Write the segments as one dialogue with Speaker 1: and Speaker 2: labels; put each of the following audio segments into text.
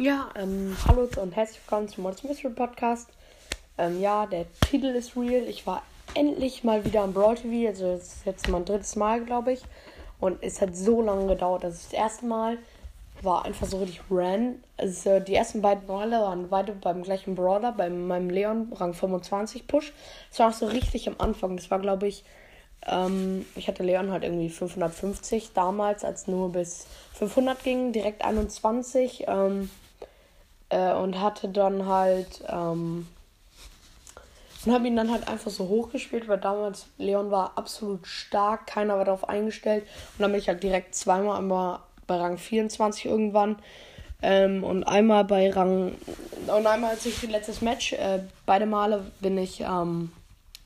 Speaker 1: Ja, ähm, hallo und herzlich willkommen zum Monster Mystery Podcast. Ähm, ja, der Titel ist real. Ich war endlich mal wieder am Brawl TV. Also, das ist jetzt mein drittes Mal, glaube ich. Und es hat so lange gedauert. Also, das erste Mal war einfach so richtig ran. Also, die ersten beiden Male waren beide beim gleichen Brawler, bei meinem Leon, Rang 25 Push. Das war auch so richtig am Anfang. Das war, glaube ich, ähm, ich hatte Leon halt irgendwie 550 damals, als nur bis 500 ging, direkt 21. Ähm, äh, und hatte dann halt. Ähm, und habe ihn dann halt einfach so hochgespielt, weil damals Leon war absolut stark, keiner war darauf eingestellt. Und dann bin ich halt direkt zweimal einmal bei Rang 24 irgendwann. Ähm, und einmal bei Rang. Und einmal als ich letztes Match, äh, beide Male bin ich, ähm,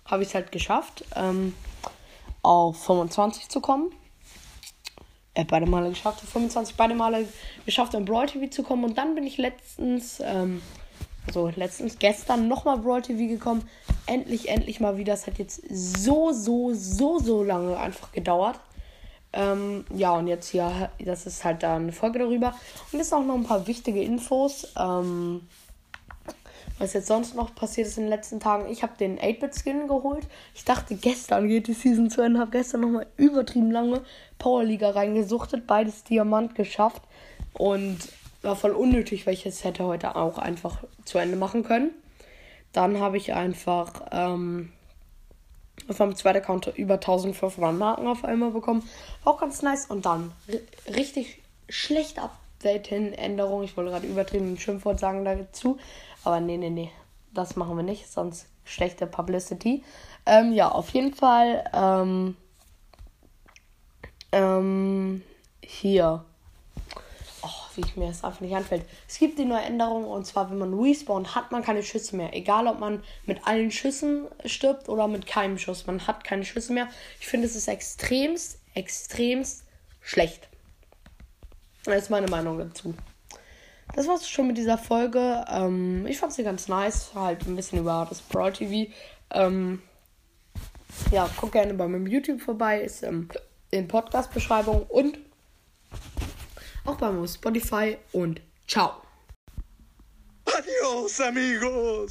Speaker 1: habe ich es halt geschafft, ähm, auf 25 zu kommen äh, beide Male geschafft, 25 beide Male geschafft, in Brawl TV zu kommen. Und dann bin ich letztens, ähm, also letztens, gestern nochmal Brawl TV gekommen. Endlich, endlich mal wieder. Es hat jetzt so, so, so, so lange einfach gedauert. Ähm, ja, und jetzt hier, das ist halt da eine Folge darüber. Und jetzt auch noch ein paar wichtige Infos. Ähm, was jetzt sonst noch passiert ist in den letzten Tagen. Ich habe den 8-Bit-Skin geholt. Ich dachte, gestern geht die Season zu Ende. Habe gestern nochmal übertrieben lange Powerliga reingesuchtet. Beides Diamant geschafft. Und war voll unnötig, weil ich es hätte heute auch einfach zu Ende machen können. Dann habe ich einfach ähm, vom zweiten Account über 1500 Marken auf einmal bekommen. Auch ganz nice. Und dann richtig schlecht Update hin, Änderung. Ich wollte gerade übertrieben ein Schimpfwort sagen dazu. Aber nee, nee, nee. Das machen wir nicht, sonst schlechte Publicity. Ähm, ja, auf jeden Fall. Ähm, ähm, hier. Wie ich mir das einfach nicht anfällt. Es gibt die neue Änderung und zwar, wenn man respawnt, hat man keine Schüsse mehr. Egal, ob man mit allen Schüssen stirbt oder mit keinem Schuss. Man hat keine Schüsse mehr. Ich finde, es ist extremst, extremst schlecht. Das ist meine Meinung dazu das war's schon mit dieser Folge. Ähm, ich fand sie ganz nice. Halt ein bisschen über das Brawl TV. Ähm, ja, guck gerne bei meinem YouTube vorbei. Ist ähm, in Podcast-Beschreibung und auch bei Spotify. Und ciao.
Speaker 2: Adios, amigos.